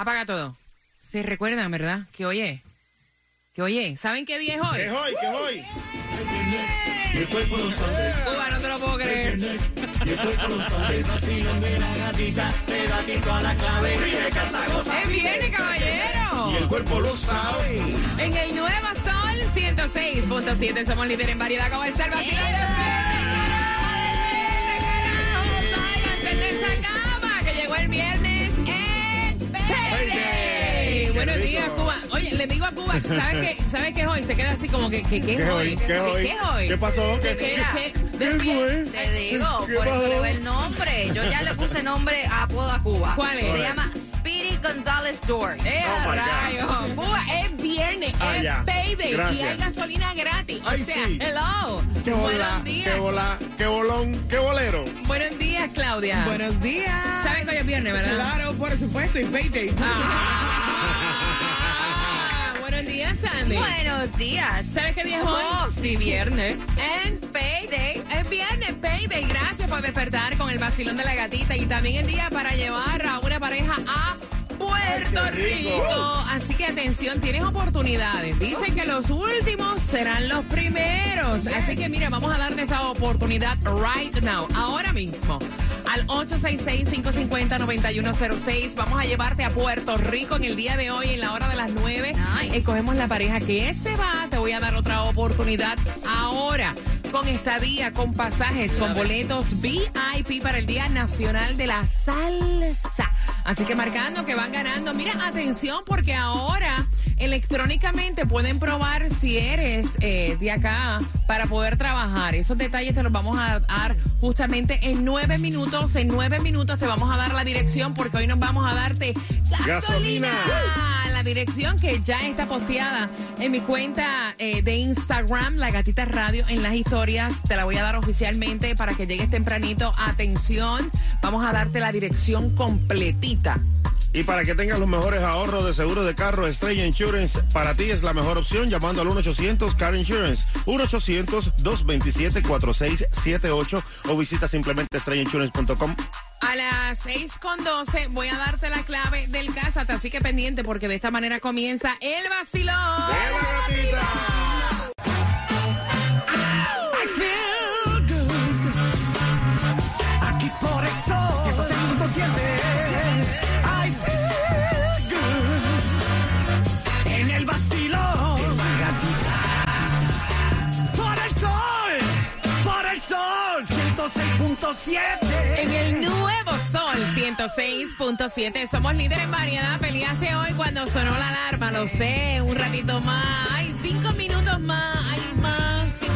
Apaga todo. Se recuerdan, ¿verdad? Que oye. Que oye. ¿Saben qué día es hoy? ¿Qué es hoy? ¿Qué es hoy? El cuerpo lo sabe. Cuba, no te lo puedo creer. Y el cuerpo lo sabe. El vacilón de la gatita te da tito a la clave. Vive, canta, goza. ¡Es viernes, caballero! Y el cuerpo lo sabe. En el Nuevo Sol 106.7 somos líderes en variedad como el vacilón de esa cama que llegó el viernes Payday. Buenos días, Cuba. Oye, le digo a Cuba, ¿sabes qué, ¿sabes qué es hoy? Se queda así como que, que ¿qué es ¿Qué es hoy? ¿Qué es hoy? ¿Qué hoy? ¿Qué pasó? ¿Qué- ¿Qué- qué-. Te digo, ¿Qué por eso le doy el nombre. Yo ya le puse nombre a apodo a Cuba. ¿Cuál es? Se llama González Door. ¡Eh, Oh, rayos! Cuba, es viernes, Ah, es ya. Payday y hay gasolina gratis. Ay, o sea, sí. hello. ¿Qué bola? Buenos días. ¿Qué bola? ¿Qué bolón? ¿Qué bolero? Buenos días, Claudia. Buenos días. ¿Saben que hoy es viernes, verdad? Claro, por supuesto, y payday. Ah, buenos días, Sandy. Buenos días. ¿Sabes qué día es hoy? Oh, sí, viernes. En Payday. Es viernes, Payday. Gracias por despertar con el vacilón de la gatita y también el día para llevar a una pareja a Puerto rico. Rico. Así que atención, tienes oportunidades. Dicen que los últimos serán los primeros. Así que mira, vamos a darle esa oportunidad right now, ahora mismo. Al 866-550-9106. Vamos a llevarte a Puerto Rico en el día de hoy, en la hora de las 9. Nice. Escogemos la pareja que se va. Te voy a dar otra oportunidad ahora. Con estadía, con pasajes, con boletos VIP para el Día Nacional de la Salsa. Así que marcando que van ganando. Mira, atención, porque ahora electrónicamente pueden probar si eres eh, de acá para poder trabajar. Esos detalles te los vamos a dar justamente en nueve minutos. En nueve minutos te vamos a dar la dirección porque hoy nos vamos a darte gasolina. Gasolina. La dirección que ya está posteada en mi cuenta eh, de Instagram, La Gatita Radio, en las historias. Te la voy a dar oficialmente para que llegues tempranito. Atención, vamos a darte la dirección completita. Y para que tengas los mejores ahorros de seguro de carro, Estrella Insurance para ti es la mejor opción llamando al 1-800 Car Insurance. 1-800-227-4678 o visita simplemente estrellainsurance.com. A las 6 con 12 voy a darte la clave del Cásate, así que pendiente porque de esta manera comienza el vacilón. ¡De la gatita! 106.7. En el nuevo Sol 106.7 somos líderes en variedad. Peleaste hoy cuando sonó la alarma, lo sé, un ratito más. Hay cinco minutos más, hay más,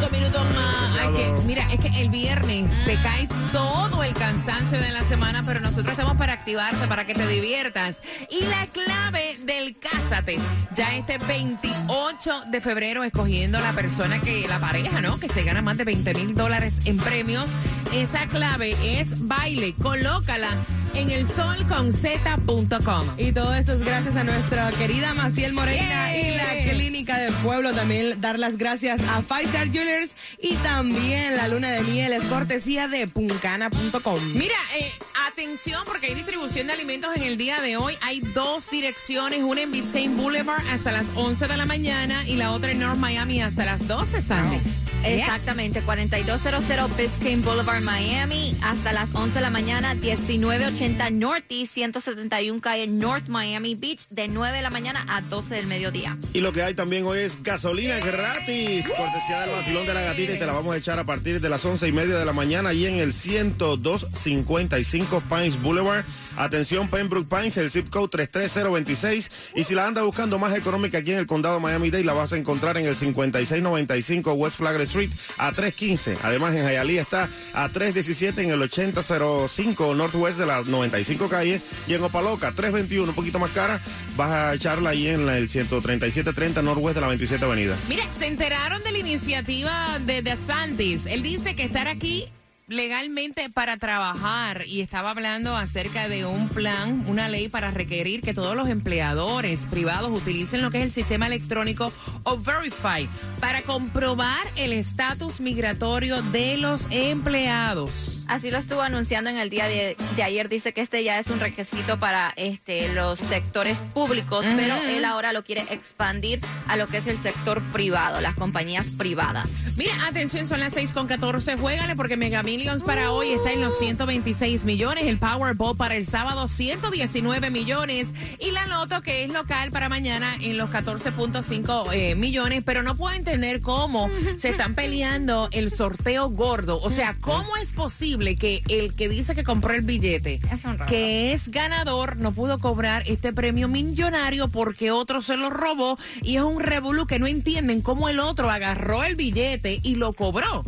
cinco minutos más. Hay que, mira, es que el viernes te cae todo el cansancio de la semana, pero nosotros estamos para activarte, para que te diviertas. Y la clave del Cásate, ya este 28 de febrero, escogiendo la persona que, la pareja, ¿no? Que se gana más de 20 mil dólares en premios. Esa clave es baile. Colócala en el solconz.com. Y todo esto es gracias a nuestra querida Maciel Morena y la Clínica del Pueblo. También dar las gracias a Five Star Jewelers y también la luna de miel es cortesía de puncana.com. Mira, eh, atención porque hay distribución de alimentos en el día de hoy. Hay dos direcciones, una en Biscayne Boulevard hasta las 11 de la mañana y la otra en North Miami hasta las 12, Sandy. Exactamente, 4200 Biscayne Boulevard, Miami, hasta las 11 de la mañana, 1980 Northeast, 171 calle North Miami Beach, de 9 de la mañana a 12 del mediodía. Y lo que hay también hoy es gasolina gratis, cortesía del vacilón de la gatita y te la vamos a echar a partir de las once y media de la mañana ahí en el 10255 Pines Boulevard. Atención, Pembroke Pines, el zip code 33026. Y si la anda buscando más económica aquí en el condado de Miami-Dade, la vas a encontrar en el 5695 West Flagler Street a 315. Además, en Hialeah está a 317 en el 8005 Northwest de la 95 calle. Y en Opaloca, 321, un poquito más cara, vas a echarla ahí en la- el 13730 Northwest de la 27 Avenida. Mire, se enteraron de la iniciativa de DeSantis. Él dice que estar aquí legalmente para trabajar y estaba hablando acerca de un plan, una ley para requerir que todos los empleadores privados utilicen lo que es el sistema electrónico o Verify para comprobar el estatus migratorio de los empleados. Así lo estuvo anunciando en el día de, de ayer. Dice que este ya es un requisito para este, los sectores públicos, pero él ahora lo quiere expandir a lo que es el sector privado, las compañías privadas. Mira, atención, son las 6 con 14. Juégale porque Mega Millions para hoy está en los 126 millones. El Powerball para el sábado, 119 millones. Y la Loto, que es local para mañana, en los 14.5 eh, millones. Pero no puedo entender cómo se están peleando el sorteo gordo. O sea, ¿cómo es posible que el que dice que compró el billete, que es ganador, no pudo cobrar este premio millonario porque otro se lo robó? Y es un revolú que no entienden cómo el otro agarró el billete y lo cobró.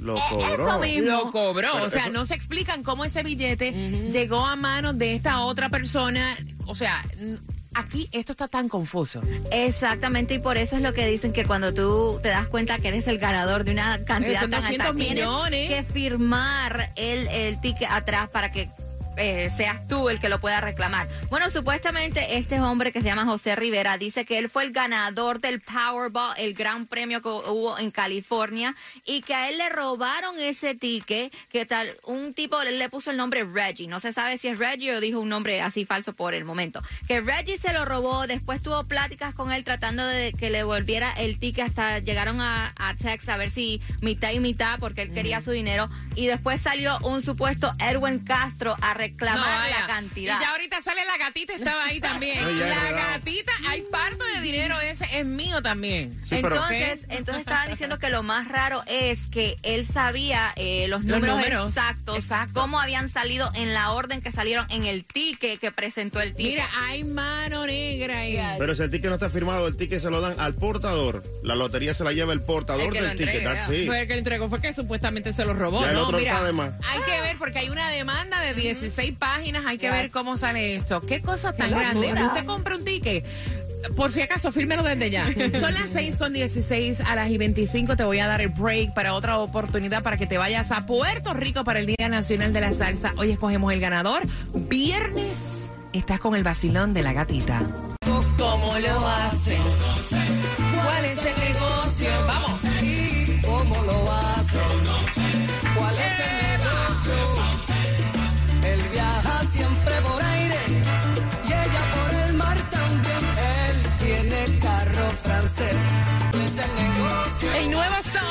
Lo Eso cobró. mismo. Lo cobró. Pero o sea, eso- no se explican cómo ese billete llegó a manos de esta otra persona. O sea, aquí esto está tan confuso. Exactamente, y por eso es lo que dicen que cuando tú te das cuenta que eres el ganador de una cantidad son tan alta, 200 tienes millones. que firmar el, el ticket atrás para que eh, seas tú el que lo pueda reclamar. Bueno, supuestamente este hombre que se llama José Rivera dice que él fue el ganador del Powerball, el gran premio que hubo en California, y que a él le robaron ese ticket, que tal, un tipo le, puso el nombre Reggie, no se sabe si es Reggie o dijo un nombre así falso por el momento, que Reggie se lo robó, después tuvo pláticas con él tratando de que le volviera el ticket, hasta llegaron a, a Tex a ver si mitad y mitad, porque él quería su dinero, y después salió un supuesto Erwin Castro a reclamar la cantidad. Y ya ahorita sale la gatita, estaba ahí también. No, la gatita, hay parte de dinero ese, es mío también. Sí, entonces, entonces estaban diciendo que lo más raro es que él sabía eh, los, Los números, números, exactos, exacto. cómo habían salido en la orden que salieron en el ticket que presentó el ticket. Mira, hay mano negra ahí. Pero si el ticket no está firmado, el ticket se lo dan al portador. La lotería se la lleva el portador El del ticket. entrega. That's it. Fue el que lo entregó, fue que supuestamente se lo robó. Ya el no, otro mira, está de más. hay que ver porque hay una demanda de 16 páginas, hay que Ya. ver cómo sale esto. ¿Qué cosa tan Qué grande? Usted compra un ticket. Por si acaso, fírmelo desde ya. Son las 6 con 16 a las y 25. Te voy a dar el break para otra oportunidad para que te vayas a Puerto Rico para el Día Nacional de la Salsa. Hoy escogemos el ganador. Viernes estás con el vacilón de la gatita. ¿Cómo lo hacen?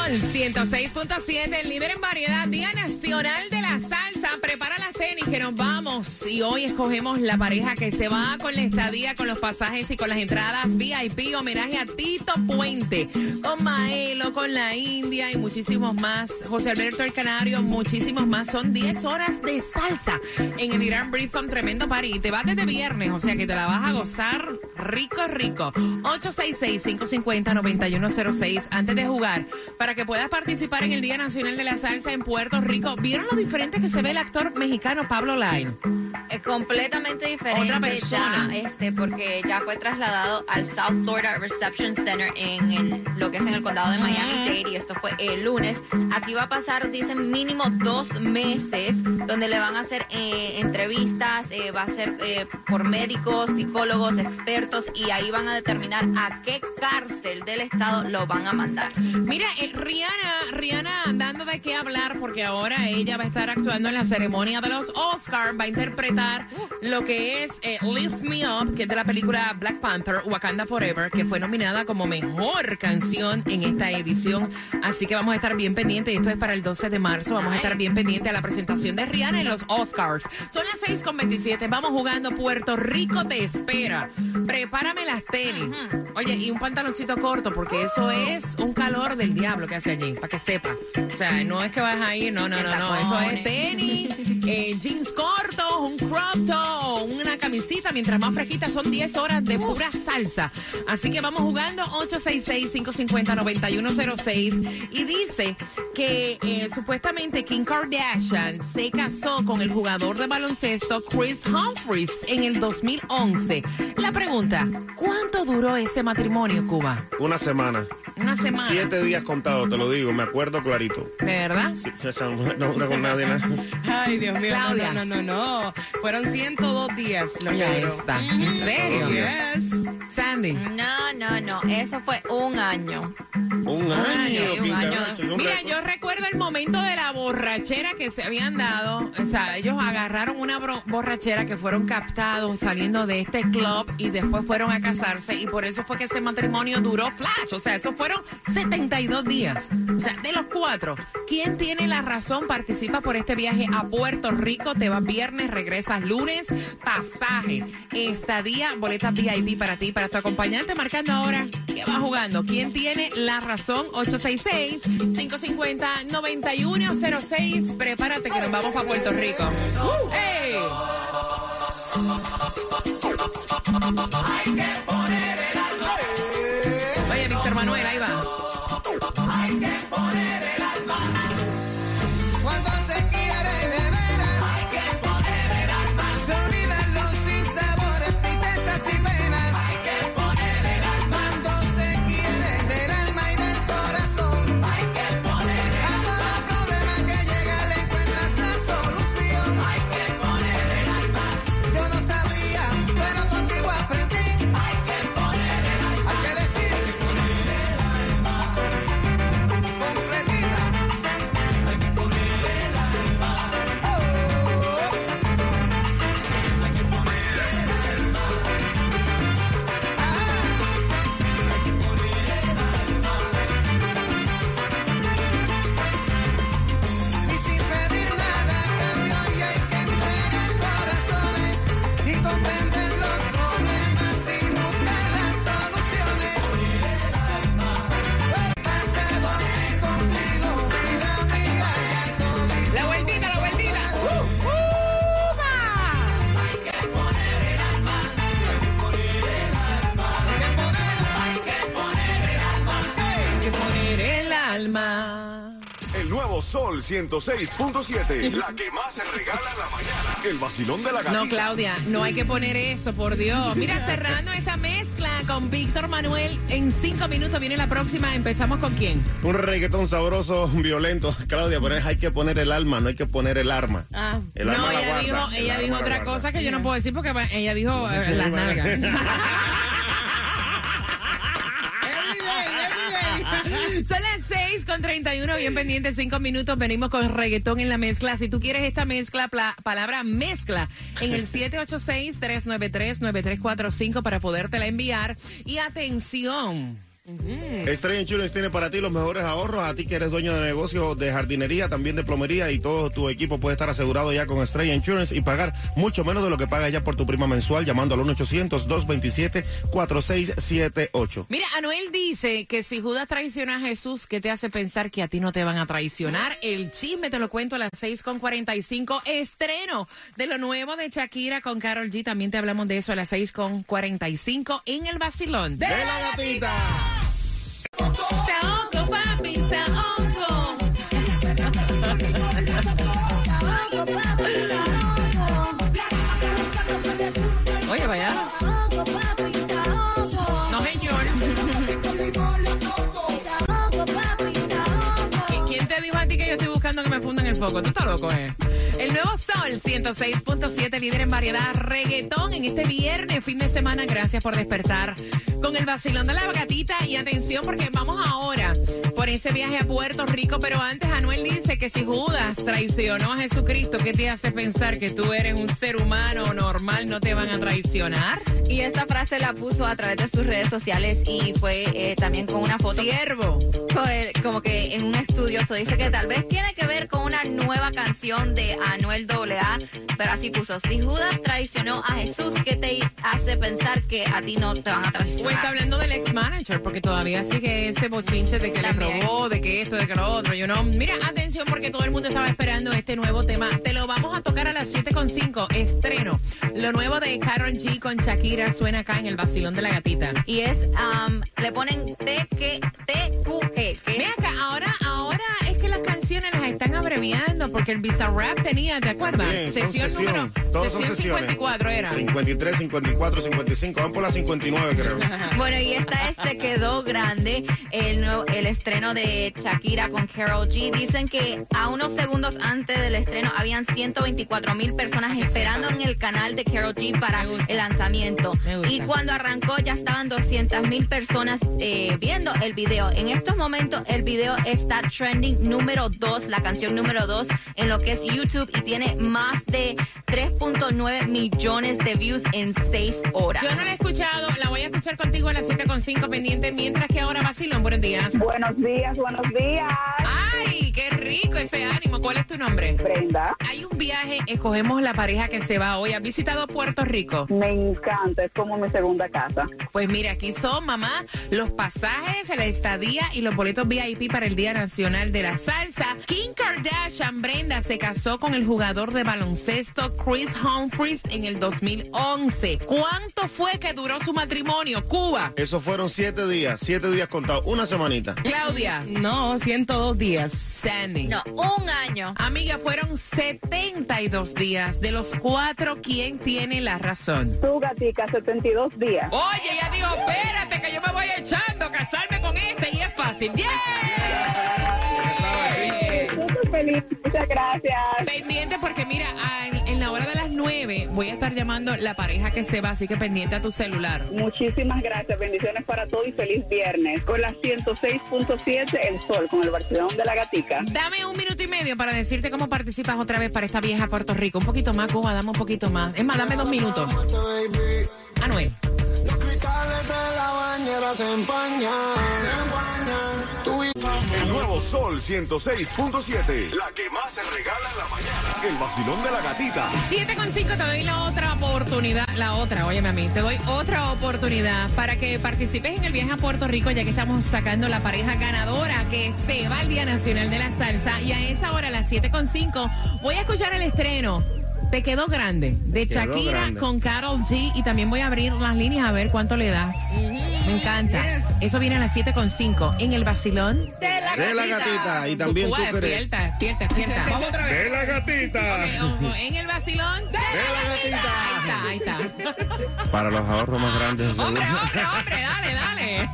Sol 106.7, el líder en variedad, Día Nacional de la Salsa. Prepara las tenis que nos vamos. Y hoy escogemos la pareja que se va con la estadía, con los pasajes y con las entradas VIP. Homenaje a Tito Puente, con Maelo, con la India y muchísimos más. José Alberto el Canario, muchísimos más. Son 10 horas de salsa en el Irán Briefing, tremendo party. Te vas desde viernes, o sea que te la vas a gozar rico, rico. 866-550-9106 antes de jugar para que puedas participar en el Día Nacional de la Salsa en Puerto Rico. ¿Vieron lo diferente que se ve el actor mexicano Pablo Line? Es completamente diferente Otra persona. ya, este, porque ya fue trasladado al South Florida Reception Center en el- lo que es en el condado de Miami-Dade y esto fue el lunes. Aquí va a pasar, dicen, mínimo dos meses donde le van a hacer eh, entrevistas, eh, va a ser eh, por médicos, psicólogos, expertos y ahí van a determinar a qué cárcel del estado lo van a mandar. Mira, eh, Rihanna, Rihanna dando de qué hablar porque ahora ella va a estar actuando en la ceremonia de los Oscars, va a interpretar lo que es eh, Lift Me Up, que es de la película Black Panther, Wakanda Forever, que fue nominada como mejor canción en esta edición. Así que vamos a estar bien pendientes. Esto es para el 12 de marzo. Vamos a estar bien pendientes a la presentación de Rihanna en los Oscars. Son las 6 con 27. Vamos jugando. Puerto Rico te espera. Prepárame las tenis. Oye, y un pantaloncito corto, porque eso es un calor del diablo que hace allí, para que sepa. O sea, no es que vas a ir, no, no, no, no. Eso es tenis, eh, jeans cortos, un crop top, una camisita. Mientras más fresquita, son 10 horas de pura salsa. Así que vamos jugando 866-550-9106. Y dice que eh, supuestamente Kim Kardashian se casó con el jugador de baloncesto Chris Humphries en el 2011. La pregunta, ¿cuánto duró ese matrimonio, Cuba? Una semana. Una semana. Siete días contados, te lo digo, me acuerdo clarito. ¿De verdad? Sí, esa mujer no dura con nadie. nada. Ay, Dios mío. Claudia. No, no, no, no. Fueron 102 días lo que Ya está. ¿En serio? Yes. Sandy. No, no, no. Eso fue un año. Un año, un año. Mira, yo recuerdo el momento de la borrachera que se habían dado. O sea, ellos agarraron una borrachera que fueron captados saliendo de este club y después fueron a casarse. Y por eso fue que ese matrimonio duró flash. O sea, eso fueron 72 días. O sea, de los cuatro, ¿quién tiene la razón? Participa por este viaje a Puerto Rico. Te vas viernes, regresas lunes. Pasaje, estadía, boletas VIP para ti, para tu acompañante. Marcando ahora, ¿qué va jugando? ¿Quién tiene la razón? 866-550-9106. Prepárate que nos vamos para Puerto Rico. ¡Ey! Oye, nuevo Sol 106.7. La que más se regala en la mañana. El vacilón de la gatita. No, Claudia, no hay que poner eso, por Dios. Mira, cerrando esta mezcla con Víctor Manuel. En cinco minutos viene la próxima. ¿Empezamos con quién? Un reggaetón sabroso, violento. Claudia, pero es hay que poner el alma, no hay que poner el arma. Ah, El no, arma la ella guarda, dijo, el ella arma dijo la otra guarda. cosa que yo no puedo decir porque ella dijo eh, las nalgas. Son las 6 con 31, bien pendientes, 5 minutos. Venimos con reggaetón en la mezcla. Si tú quieres esta mezcla, palabra mezcla, en el 786-393-9345 para podértela enviar. Y atención. Estrella Insurance tiene para ti los mejores ahorros. A ti que eres dueño de negocio de jardinería, también de plomería y todo tu equipo puede estar asegurado ya con Estrella Insurance y pagar mucho menos de lo que pagas ya por tu prima mensual llamando al 1-800-227-4678. Mira, Anuel dice que si Judas traiciona a Jesús, ¿qué te hace pensar que a ti no te van a traicionar? El chisme te lo cuento a las 6 con 45. Estreno de lo nuevo de Shakira con Carol G. También te hablamos de eso a las 6 con 45 en el vacilón. ¡De la gatita! Saoco, papi, saoco. Oye, vaya. No, señor. ¿Qui- ¿Quién te dijo a ti que yo estoy buscando que me fundan el foco? Tú estás loco, ¿eh? El nuevo Sol 106.7, líder en variedad reggaetón en este viernes, fin de semana. Gracias por despertar. con el vacilón de la gatita. Y atención, porque vamos ahora por ese viaje a Puerto Rico. Pero antes, Anuel dice que si Judas traicionó a Jesucristo, ¿qué te hace pensar que tú eres un ser humano normal? ¿No te van a traicionar? Y esta frase la puso a través de sus redes sociales y fue eh, también con una foto. Siervo. como que en un estudio se dice que tal vez tiene que ver con una nueva canción de Anuel AA, pero así puso, si Judas traicionó a Jesús, ¿qué te hace pensar que a ti no te van a O está traicionar? hablando del ex manager, porque todavía sigue ese bochinche de que También. le robó, de que esto, de que lo otro. Yo no. Mira, atención, porque todo el mundo estaba esperando este nuevo tema. Te lo vamos a tocar a las 7.5. Estreno. Lo nuevo de Karol G con Shakira suena acá en el vacilón de la gatita. Y es, am, le ponen T que TQG, que Mira acá, ahora, ahora es que las canciones las están abreviando porque el Bizarrap tenía, ¿te acuerdas? Bien, son sesión sesión. número Todos son sesión sesiones. 54 era. 53, 54, 55. Van por la 59, creo. Bueno, y esta este quedó grande, el, nuevo- el estreno de Shakira con Carol G. Dicen que a unos segundos antes del estreno habían 124 mil personas esperando en el canal de Carol G para el lanzamiento. Y cuando arrancó ya estaban 200 mil personas eh, viendo el video. En estos momentos el video está trending número 2, la canción número 2 en lo que es YouTube y tiene más de 3.9 millones de views en 6 horas. Yo no la he escuchado, la voy a escuchar contigo a las 7.5 pendiente, mientras que ahora vacilón, buenos días. Buenos días, buenos días. ¡Ay, qué rico ese ánimo! ¿Cuál es tu nombre? Brenda, Hay un viaje, escogemos la pareja que se va hoy. ¿Has visitado Puerto Rico? me encanta, es como mi segunda casa. Pues mira, aquí son, mamá, los pasajes, la estadía y los boletos VIP para el Día Nacional de la Salsa. Kim Kardashian, Brenda, se casó con el jugador de baloncesto Chris Humphries en el 2011. ¿Cuánto fue que duró su matrimonio? Cuba. Eso fueron siete días, siete días contados, una semanita. Claudia. No, 102 días. Sandy. No, un año. Amiga, fueron 72 días. De los cuatro, ¿quién tiene la razón? Tu gatica, 72 días. Oye, ya digo, espérate que yo me voy echando a casarme con este y es fácil. ¡Bien! Súper feliz, muchas gracias. Pendiente porque mira, 9 voy a estar llamando la pareja que se va, así que pendiente a tu celular. Muchísimas gracias, bendiciones para todos y feliz viernes. Con la 106.7, El Sol, con el Barcelona de la Gatica. Dame un minuto y medio para decirte cómo participas otra vez para esta vieja Puerto Rico. Un poquito más, Cuba, dame un poquito más. Es más, dame dos minutos. Anuel. El nuevo Sol 106.7. La que más se regala en la mañana. El vacilón de la gatita. 7 con 5 te doy la otra oportunidad, la otra, óyeme a mí, te doy otra oportunidad para que participes en el viaje a Puerto Rico, ya que estamos sacando la pareja ganadora que se va al Día Nacional de la Salsa. Y a esa hora, a las 7 con 5, voy a escuchar el estreno. Te quedó grande, de Quedó Shakira grande. con Carol G. Y también voy a abrir las líneas a ver cuánto le das. Me encanta. Yes. Eso viene a las 7 con 5 en el vacilón. De la De la gatita. Y también tú Cuba, crees. despierta, despierta, despierta. Vamos otra vez. De la gatita. Ojo, En el vacilón de la gatita. Ahí está, ahí está. Para los ahorros más grandes. de Hombre, seguro. hombre, hombre, dale, dale.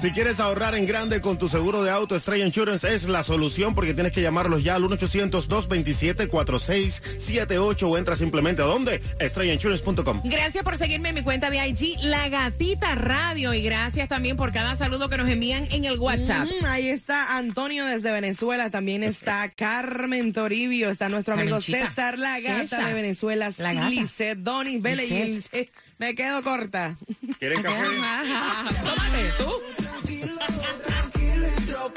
Si quieres ahorrar en grande con tu seguro de auto, Estrella Insurance es la solución porque tienes que llamarlos ya al 1-800-227-4678 o entra simplemente a dónde? estrellainsurance.com. Gracias por seguirme en mi cuenta de IG, La Gatita Radio. Y gracias también por cada saludo que nos envían en el WhatsApp. Mm, ahí está Antonio desde Venezuela, también está Carmen Toribio, está nuestro amigo Carmenchita. César La Gata César. de Venezuela, La Gata. Lisset, Donis, Lisset. Ilse. Me quedo corta. ¿Quieren café? Tómate, tú.